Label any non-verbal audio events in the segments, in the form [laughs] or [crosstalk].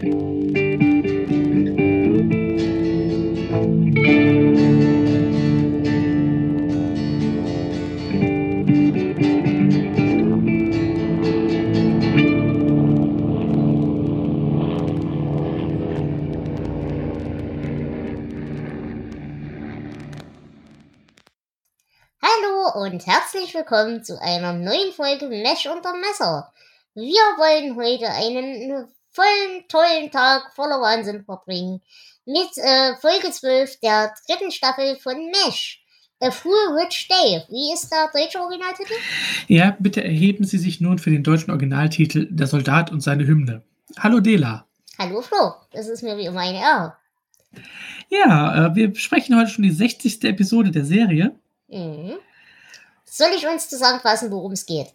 Hallo und herzlich willkommen zu einer neuen Folge Mesh unter Messer. Wir wollen heute einen vollen, tollen Tag voller Wahnsinn verbringen mit äh, Folge 12 der dritten Staffel von Mesh. A Full Rich Day. Wie ist der deutsche Originaltitel? Ja, bitte erheben Sie sich nun für den deutschen Originaltitel Der Soldat und seine Hymne. Hallo Dela. Hallo Flo, das ist mir wie immer eine Ehre. Ja, äh, wir besprechen heute schon die 60. Episode der Serie. Mhm. Soll ich uns zusammenfassen, worum es geht?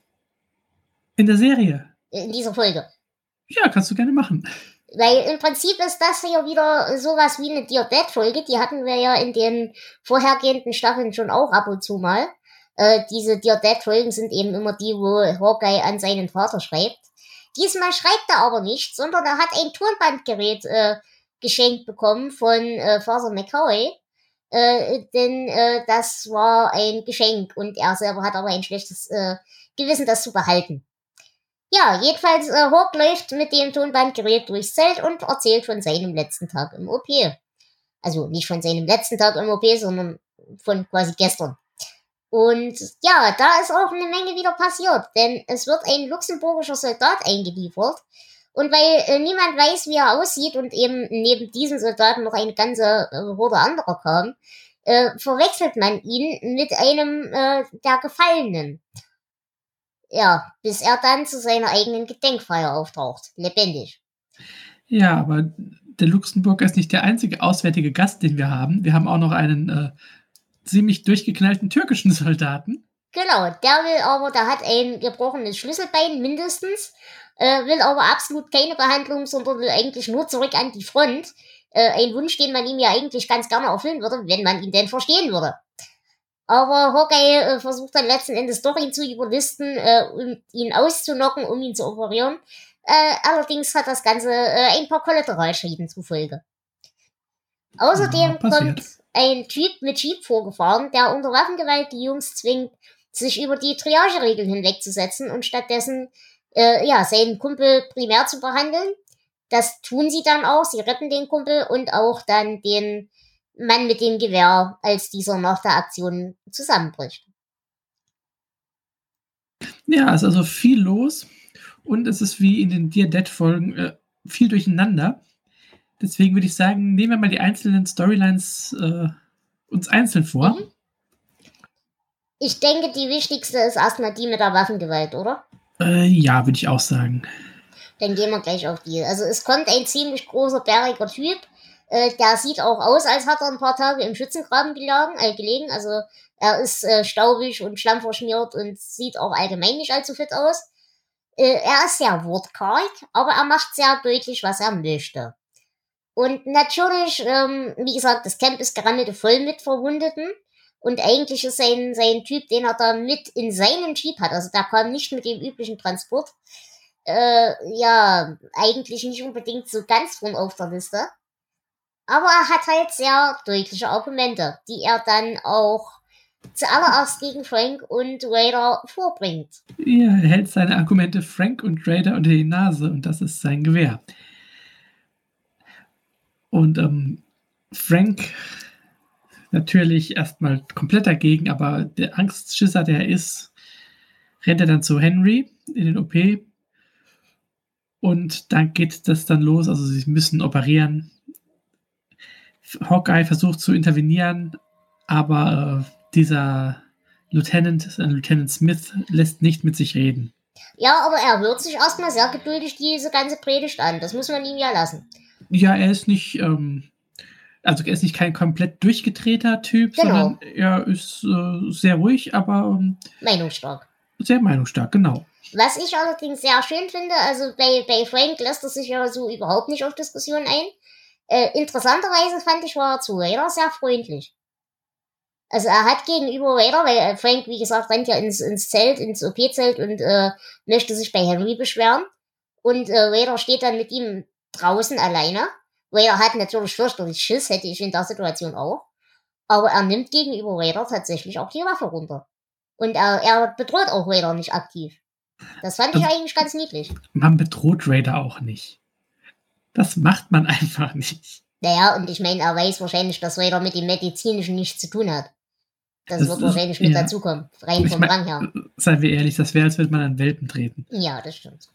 In der Serie. In dieser Folge. Ja, kannst du gerne machen. Weil im Prinzip ist das hier wieder sowas wie eine Dear Dead Folge. Die hatten wir ja in den vorhergehenden Staffeln schon auch ab und zu mal. Äh, diese Dear Dead Folgen sind eben immer die, wo Hawkeye an seinen Vater schreibt. Diesmal schreibt er aber nicht, sondern er hat ein Tonbandgerät äh, geschenkt bekommen von äh, Father McCoy. Äh, denn äh, das war ein Geschenk und er selber hat aber ein schlechtes äh, Gewissen, das zu behalten. Ja, jedenfalls, äh, Hawk läuft mit dem Tonbandgerät durchs Zelt und erzählt von seinem letzten Tag im OP. Also nicht von seinem letzten Tag im OP, sondern von quasi gestern. Und ja, da ist auch eine Menge wieder passiert, denn es wird ein luxemburgischer Soldat eingeliefert. Und weil äh, niemand weiß, wie er aussieht und eben neben diesem Soldaten noch eine ganze äh, Horde anderer kam, äh, verwechselt man ihn mit einem äh, der Gefallenen. Ja, bis er dann zu seiner eigenen Gedenkfeier auftaucht. Lebendig. Ja, aber der Luxemburger ist nicht der einzige auswärtige Gast, den wir haben. Wir haben auch noch einen äh, ziemlich durchgeknallten türkischen Soldaten. Genau, der will aber, der hat ein gebrochenes Schlüsselbein mindestens, äh, will aber absolut keine Behandlung, sondern will eigentlich nur zurück an die Front. Äh, ein Wunsch, den man ihm ja eigentlich ganz gerne erfüllen würde, wenn man ihn denn verstehen würde. Aber Hawkeye äh, versucht dann letzten Endes doch ihn zu überlisten, äh, um ihn auszunocken, um ihn zu operieren. Äh, allerdings hat das Ganze äh, ein paar Kollateralschäden zufolge. Außerdem Ja, kommt ein Typ mit Jeep vorgefahren, der unter Waffengewalt die Jungs zwingt, sich über die Triageregeln hinwegzusetzen und stattdessen äh, ja, seinen Kumpel primär zu behandeln. Das tun sie dann auch. Sie retten den Kumpel und auch dann den Mann mit dem Gewehr, als dieser nach der Aktion zusammenbricht. Ja, es ist also viel los und es ist wie in den Dear Dead-Folgen äh, viel durcheinander. Deswegen würde ich sagen, nehmen wir mal die einzelnen Storylines äh, uns einzeln vor. Mhm. Ich denke, die wichtigste ist erstmal die mit der Waffengewalt, oder? Äh, ja, würde ich auch sagen. Dann gehen wir gleich auf die. Also es kommt ein ziemlich großer, bäriger Typ. Äh, der sieht auch aus, als hat er ein paar Tage im Schützengraben gelegen. Äh, gelegen. Also er ist äh, staubig und schlammverschmiert und sieht auch allgemein nicht allzu fit aus. Äh, er ist sehr wortkarg, aber er macht sehr deutlich, was er möchte. Und natürlich, ähm, wie gesagt, das Camp ist gerandete voll mit Verwundeten. Und eigentlich ist sein, sein Typ, den er da mit in seinem Jeep hat, also der kam nicht mit dem üblichen Transport, äh, ja, eigentlich nicht unbedingt so ganz vorn auf der Liste. Aber er hat halt sehr deutliche Argumente, die er dann auch zuallererst gegen Frank und Raider vorbringt. Er hält seine Argumente Frank und Raider unter die Nase und das ist sein Gewehr. Und ähm, Frank natürlich erstmal komplett dagegen, aber der Angstschisser, der er ist, rennt er dann zu Henry in den OP. Und dann geht das dann los, also sie müssen operieren. Hawkeye versucht zu intervenieren, aber äh, dieser Lieutenant, äh, Lieutenant Smith, lässt nicht mit sich reden. Ja, aber er hört sich erstmal sehr geduldig diese ganze Predigt an. Das muss man ihm ja lassen. Ja, er ist nicht, ähm, also er ist nicht kein komplett durchgedrehter Typ, Genau. sondern er ist äh, sehr ruhig, aber ähm, Meinungsstark. sehr meinungsstark, genau. Was ich allerdings sehr schön finde, also bei, bei Frank lässt er sich ja so überhaupt nicht auf Diskussionen ein. Äh, interessanterweise fand ich, war er zu Raider sehr freundlich. Also er hat gegenüber Raider, weil äh, Frank, wie gesagt, rennt ja ins, ins Zelt, ins OP-Zelt und äh, möchte sich bei Henry beschweren. Und äh, Raider steht dann mit ihm draußen alleine. Vader hat natürlich fürchterlich Schiss, hätte ich in der Situation auch. Aber er nimmt gegenüber Vader tatsächlich auch die Waffe runter. Und er, er bedroht auch Vader nicht aktiv. Das fand ich Also- eigentlich ganz niedlich. Man bedroht Raider auch nicht. Das macht man [laughs] einfach nicht. Naja, und ich meine, er weiß wahrscheinlich, dass Vader mit dem Medizinischen nichts zu tun hat. Das, Das wird wahrscheinlich mit ja. dazukommen. Rein Ich vom mein- Rang her. Seien wir ehrlich, das wäre, als würde man an Welpen treten. Ja, das stimmt.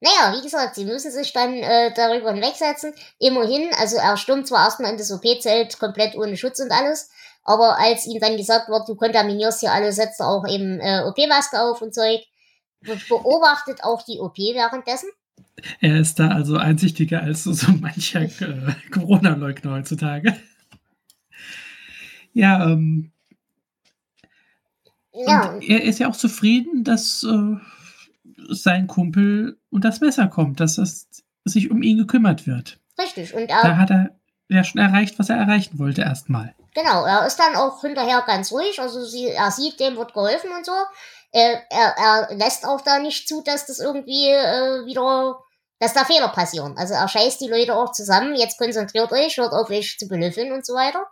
Naja, wie gesagt, sie müssen sich dann äh, darüber hinwegsetzen. Immerhin, also er stürmt zwar erstmal in das OP-Zelt komplett ohne Schutz und alles, aber als ihm dann gesagt wird, du kontaminierst hier alle, setzt er auch eben äh, OP-Maske auf und Zeug. Be beobachtet auch die OP währenddessen. Er ist da also einsichtiger als so, so mancher äh, Corona-Leugner heutzutage. Ja, ähm, Ja, er ist ja auch zufrieden, dass äh, sein Kumpel und das Messer kommt, dass es sich um ihn gekümmert wird. richtig. Und Da er, hat er ja schon erreicht, was er erreichen wollte erstmal. genau, er ist dann auch hinterher ganz ruhig. Also sie, er sieht, dem wird geholfen und so. Äh, er, er lässt auch da nicht zu, dass das irgendwie äh, wieder, dass da Fehler passieren. Also er scheißt die Leute auch zusammen. Jetzt konzentriert euch, hört auf euch zu belüffeln und so weiter.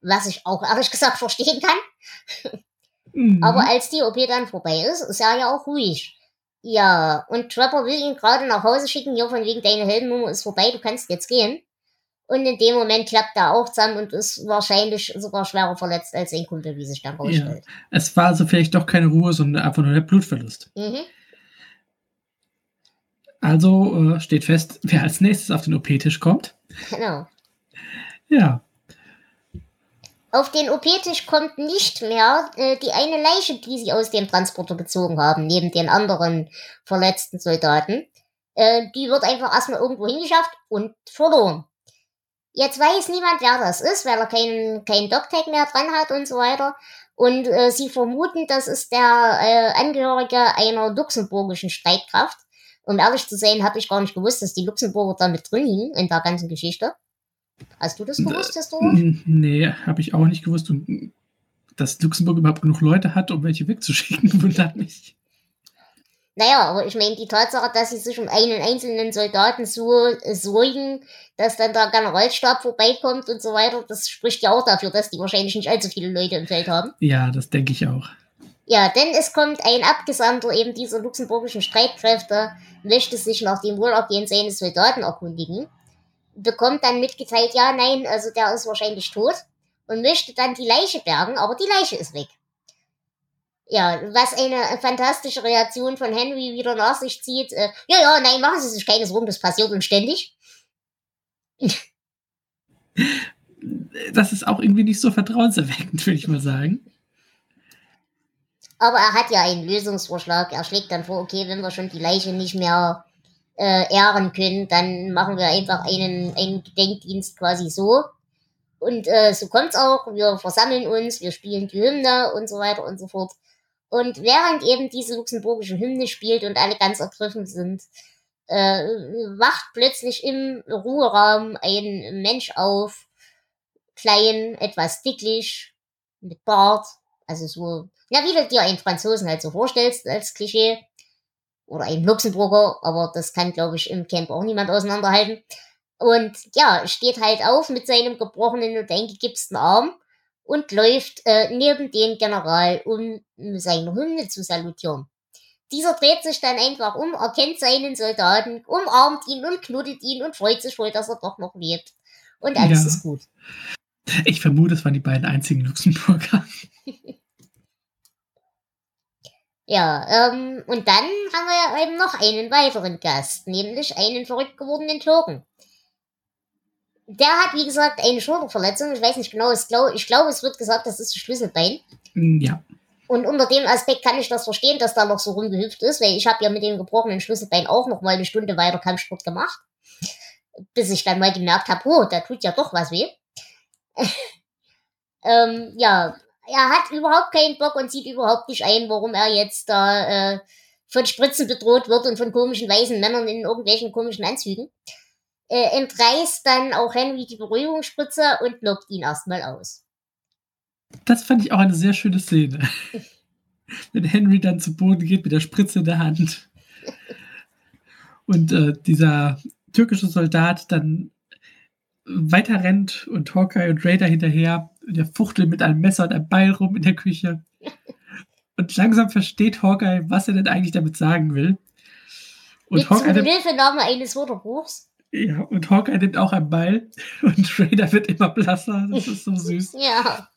Was ich auch ehrlich gesagt [laughs] verstehen kann. Mhm. Aber als die OP dann vorbei ist, ist er ja auch ruhig. Ja, und Trapper will ihn gerade nach Hause schicken, hier von wegen deine Heldennummer ist vorbei, du kannst jetzt gehen. Und in dem Moment klappt er auch zusammen und ist wahrscheinlich sogar schwerer verletzt als sein Kumpel, wie sich dann rausstellt. es war also vielleicht doch keine Ruhe, sondern einfach nur der Blutverlust. Mhm. Also äh, steht fest, wer als nächstes auf den OP-Tisch kommt. Genau. Ja, Auf den OP-Tisch kommt nicht mehr äh, die eine Leiche, die sie aus dem Transporter gezogen haben, neben den anderen verletzten Soldaten. Äh, die wird einfach erstmal irgendwo hingeschafft und verloren. Jetzt weiß niemand, wer das ist, weil er keinen keinen Doctag mehr dran hat und so weiter. Und äh, sie vermuten, das ist der äh, Angehörige einer luxemburgischen Streitkraft. Um ehrlich zu sein, habe ich gar nicht gewusst, dass die Luxemburger da mit drin hingen in der ganzen Geschichte. Hast du das gewusst, historisch? Nee, habe ich auch nicht gewusst. Und dass Luxemburg überhaupt genug Leute hat, um welche wegzuschicken, [laughs] wundert mich. Naja, aber ich meine, die Tatsache, dass sie sich um einen einzelnen Soldaten so äh, sorgen, dass dann der Generalstab vorbeikommt und so weiter, das spricht ja auch dafür, dass die wahrscheinlich nicht allzu viele Leute im Feld haben. Ja, das denke ich auch. Ja, denn es kommt ein Abgesandter eben dieser luxemburgischen Streitkräfte, möchte sich nach dem Wohlergehen seines Soldaten erkundigen, bekommt dann mitgeteilt, ja, nein, also der ist wahrscheinlich tot und möchte dann die Leiche bergen, aber die Leiche ist weg. Ja, was eine fantastische Reaktion von Henry wieder nach sich zieht. Äh, ja, ja, nein, machen Sie sich keine Sorgen, das passiert uns ständig. Das ist auch irgendwie nicht so vertrauenserweckend, würde ich mal sagen. Aber er hat ja einen Lösungsvorschlag. Er schlägt dann vor, okay, wenn wir schon die Leiche nicht mehr äh, ehren können, dann machen wir einfach einen, einen Gedenkdienst quasi so. Und äh, so kommt's auch. Wir versammeln uns, wir spielen die Hymne und so weiter und so fort. Und während eben diese luxemburgische Hymne spielt und alle ganz ergriffen sind, äh, wacht plötzlich im Ruheraum ein Mensch auf, klein, etwas dicklich, mit Bart, also so, na, wie du dir einen Franzosen halt so vorstellst als Klischee. Oder einen Luxemburger, aber das kann, glaube ich, im Camp auch niemand auseinanderhalten. Und ja, steht halt auf mit seinem gebrochenen und eingegipsten Arm und läuft äh, neben den General, um seine Hymne zu salutieren. Dieser dreht sich dann einfach um, erkennt seinen Soldaten, umarmt ihn und knuddelt ihn und freut sich wohl, dass er doch noch lebt. Und alles Ja. ist gut. Ich vermute, es waren die beiden einzigen Luxemburger. [laughs] Ja, ähm, und dann haben wir eben noch einen weiteren Gast, nämlich einen verrückt gewordenen Türken. Der hat, wie gesagt, eine Schulterverletzung. Ich weiß nicht genau, ich glaube, ich glaube, es wird gesagt, das ist das Schlüsselbein. Hm, Ja, Und unter dem Aspekt kann ich das verstehen, dass da noch so rumgehüpft ist, weil ich habe ja mit dem gebrochenen Schlüsselbein auch noch mal eine Stunde weiter Kampfsport gemacht. Bis ich dann mal gemerkt habe, oh, da tut ja doch was weh. [laughs] ähm, ja, er hat überhaupt keinen Bock und sieht überhaupt nicht ein, warum er jetzt da äh, von Spritzen bedroht wird und von komischen weißen Männern in irgendwelchen komischen Anzügen. Äh, entreißt dann auch Henry die Beruhigungsspritze und lockt ihn erstmal aus. das fand ich auch eine sehr schöne Szene. [laughs] Wenn Henry dann zu Boden geht mit der Spritze in der Hand. Und äh, dieser türkische Soldat dann weiter rennt und Hawkeye und Raider hinterher. Der fuchtelt mit einem Messer und einem Beil rum in der Küche. Und langsam versteht Hawkeye, was er denn eigentlich damit sagen will. Und mit Hawkeye Hilfenahme eines Wörterbuchs. Ja, und Hawkeye nimmt auch ein Beil [laughs] und Raider wird immer blasser. Das ist so süß. [laughs] ja.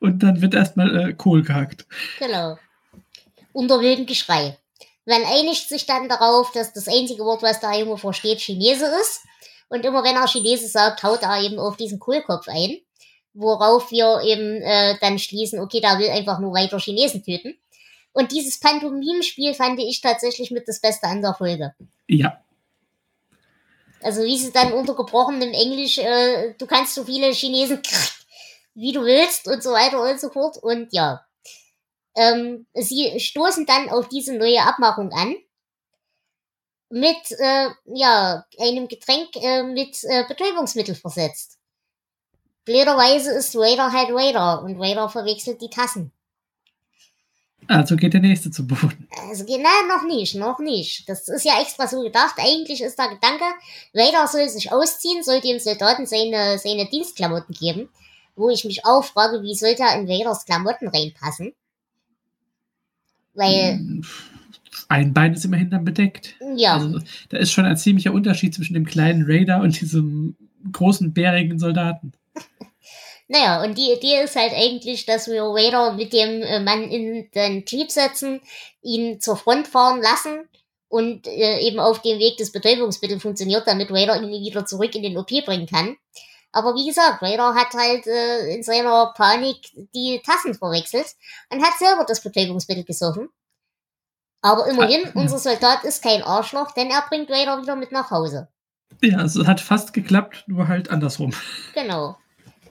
Und dann wird erstmal äh, Kohl gehackt. Genau. Unter wildem Geschrei. Man einigt sich dann darauf, dass das einzige Wort, was der Junge versteht, Chinese ist. Und immer wenn er Chinese sagt, haut er eben auf diesen Kohlkopf ein. Worauf wir eben äh, dann schließen, okay, da will einfach nur weiter Chinesen töten. Und dieses Pantomim-Spiel fand ich tatsächlich mit das Beste an der Folge. Ja. Also wie sie dann untergebrochen im Englisch, äh, du kannst so viele Chinesen [laughs] wie du willst und so weiter und so fort. Und ja, ähm, sie stoßen dann auf diese neue Abmachung an mit äh, ja einem Getränk äh, mit äh, Betäubungsmittel versetzt. Blöderweise ist Raider halt Raider und Raider verwechselt die Tassen. Also geht der nächste zu Boden. Also genau, noch nicht, noch nicht. Das ist ja extra so gedacht. Eigentlich ist der Gedanke, Raider soll sich ausziehen, soll dem Soldaten seine, seine Dienstklamotten geben wo ich mich auch frage, wie sollte er in Vaders Klamotten reinpassen? Weil. Ein Bein ist immerhin dann bedeckt. Ja. Also, da ist schon ein ziemlicher Unterschied zwischen dem kleinen Raider und diesem großen, bärigen Soldaten. Naja, und die Idee ist halt eigentlich, dass wir Raider mit dem äh, Mann in den Jeep setzen, ihn zur Front fahren lassen und äh, eben auf dem Weg des Betäubungsmittels funktioniert, damit Raider ihn wieder zurück in den OP bringen kann. Aber wie gesagt, Vader hat halt äh, in seiner Panik die Tassen verwechselt und hat selber das Betäubungsmittel gesoffen. Aber immerhin, ah, unser Soldat ist kein Arschloch, denn er bringt Vader wieder mit nach Hause. Ja, es hat fast geklappt, nur halt andersrum. Genau.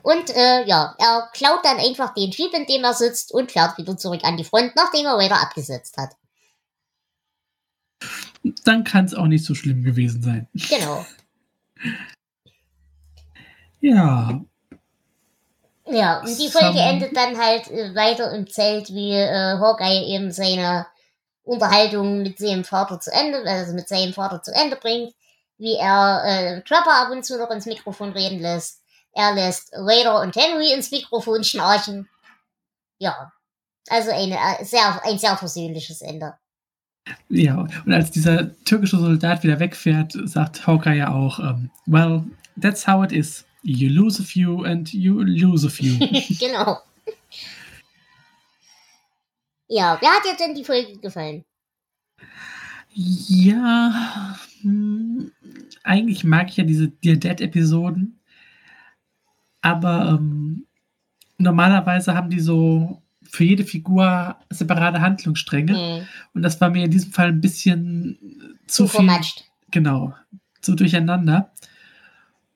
Und äh, ja, er klaut dann einfach den Jeep, in dem er sitzt und fährt wieder zurück an die Front, nachdem er Vader abgesetzt hat. Dann kann es auch nicht so schlimm gewesen sein. Genau. [laughs] Ja. Ja, und die Folge endet dann halt äh, weiter im Zelt, wie äh, Hawkeye eben seine Unterhaltung mit seinem Vater zu Ende, also mit seinem Vater zu Ende bringt, wie er äh, Trapper ab und zu noch ins Mikrofon reden lässt. Er lässt Raider und Henry ins Mikrofon schnarchen. Ja, also eine, äh, sehr, ein sehr versöhnliches Ende. Ja, und als dieser türkische Soldat wieder wegfährt, sagt Hawkeye ja auch, um, ähm, well, that's how it is. You lose a few and you lose a few. [laughs] genau. Ja, wer hat dir denn die Folge gefallen? Ja, hm, eigentlich mag ich ja diese Dear Dead-Episoden, aber ähm, normalerweise haben die so für jede Figur separate Handlungsstränge mhm. und das war mir in diesem Fall ein bisschen zu, viel. Genau, so durcheinander.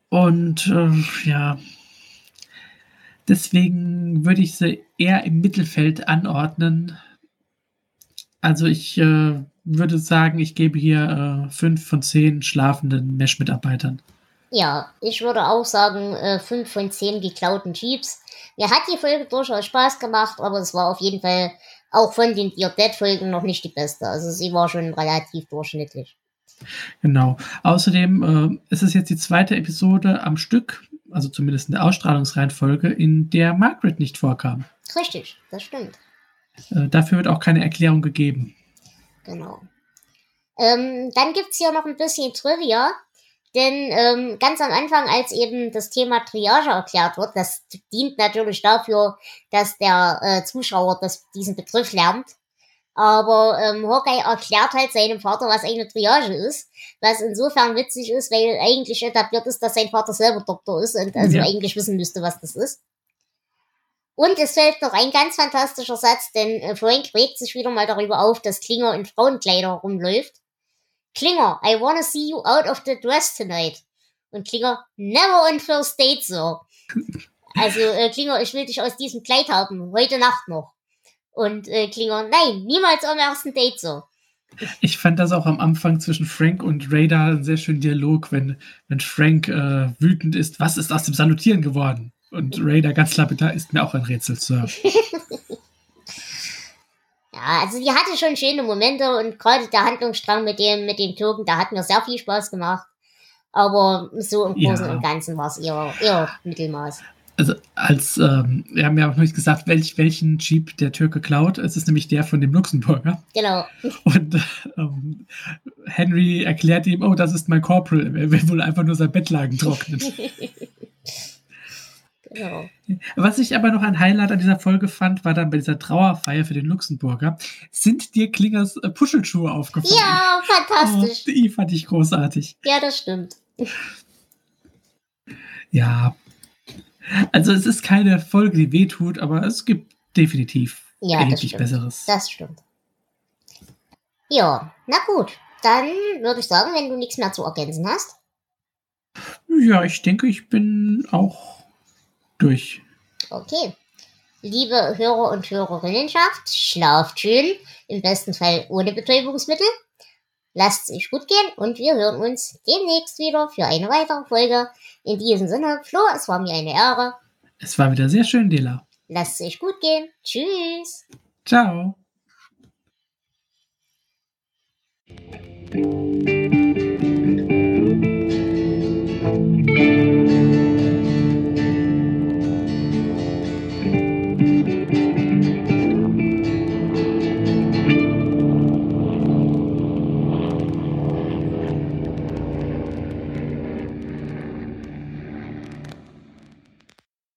Und äh, ja, deswegen würde ich sie eher im Mittelfeld anordnen. Also ich äh, würde sagen, ich gebe hier äh, fünf von zehn schlafenden Mesh-Mitarbeitern. Ja, ich würde auch sagen, äh, fünf von zehn geklauten Jeeps. Mir hat die Folge durchaus Spaß gemacht, aber es war auf jeden Fall auch von den Dear Dead-Folgen noch nicht die beste. Also sie war schon relativ durchschnittlich. Genau. Außerdem äh, ist es jetzt die zweite Episode am Stück, also zumindest in der Ausstrahlungsreihenfolge, in der Margaret nicht vorkam. Richtig, das stimmt. Äh, dafür wird auch keine Erklärung gegeben. Genau. Ähm, dann gibt es hier noch ein bisschen Trivia. Denn ähm, ganz am Anfang, als eben das Thema Triage erklärt wird, das dient natürlich dafür, dass der äh, Zuschauer das, diesen Begriff lernt. Aber ähm, Hawkeye erklärt halt seinem Vater, was eine Triage ist, was insofern witzig ist, weil eigentlich etabliert ist, dass sein Vater selber Doktor ist und also ja. eigentlich wissen müsste, was das ist. Und es fällt noch ein ganz fantastischer Satz, denn äh, Frank regt sich wieder mal darüber auf, dass Klinger in Frauenkleider rumläuft. Klinger, I wanna see you out of the dress tonight. Und Klinger, never on first date, so. [laughs] Also, äh, Klinger, ich will dich aus diesem Kleid haben, heute Nacht noch. Und äh, Klingon, nein, niemals am ersten Date so. Ich fand das auch am Anfang zwischen Frank und Radar ein sehr schönen Dialog, wenn, wenn Frank äh, wütend ist, was ist aus dem Salutieren geworden? Und [laughs] Radar ganz lapidar ist mir auch ein Rätsel, Sir. [laughs] ja, also die hatte schon schöne Momente und gerade der Handlungsstrang mit dem, mit dem Türken, da hat mir sehr viel Spaß gemacht. Aber so im Großen Ja. und Ganzen war es eher, eher Mittelmaß. Also als, ähm, wir haben ja auch noch nicht gesagt, welch, welchen Jeep der Türke klaut. Es ist nämlich der von dem Luxemburger. Genau. Und ähm, Henry erklärt ihm, oh, das ist mein Corporal. Er will wohl einfach nur sein Bettlagen trocknen. [laughs] genau. Was ich aber noch ein Highlight an dieser Folge fand, war dann bei dieser Trauerfeier für den Luxemburger, sind dir Klingers äh, Puschelschuhe aufgefallen. Ja, fantastisch. Oh, die fand ich großartig. Ja, das stimmt. Ja. Also es ist keine Folge, die wehtut, aber es gibt definitiv Ja, erheblich. Besseres. Das stimmt. Ja, na gut. Dann würde ich sagen, wenn du nichts mehr zu ergänzen hast. Ja, ich denke, ich bin auch durch. Okay. Liebe Hörer und Hörerinnenschaft, schlaft schön, im besten Fall ohne Betäubungsmittel. Lasst es euch gut gehen und wir hören uns demnächst wieder für eine weitere Folge. In diesem Sinne, Flo, es war mir eine Ehre. Es war wieder sehr schön, Dela. Lasst es euch gut gehen. Tschüss. Ciao.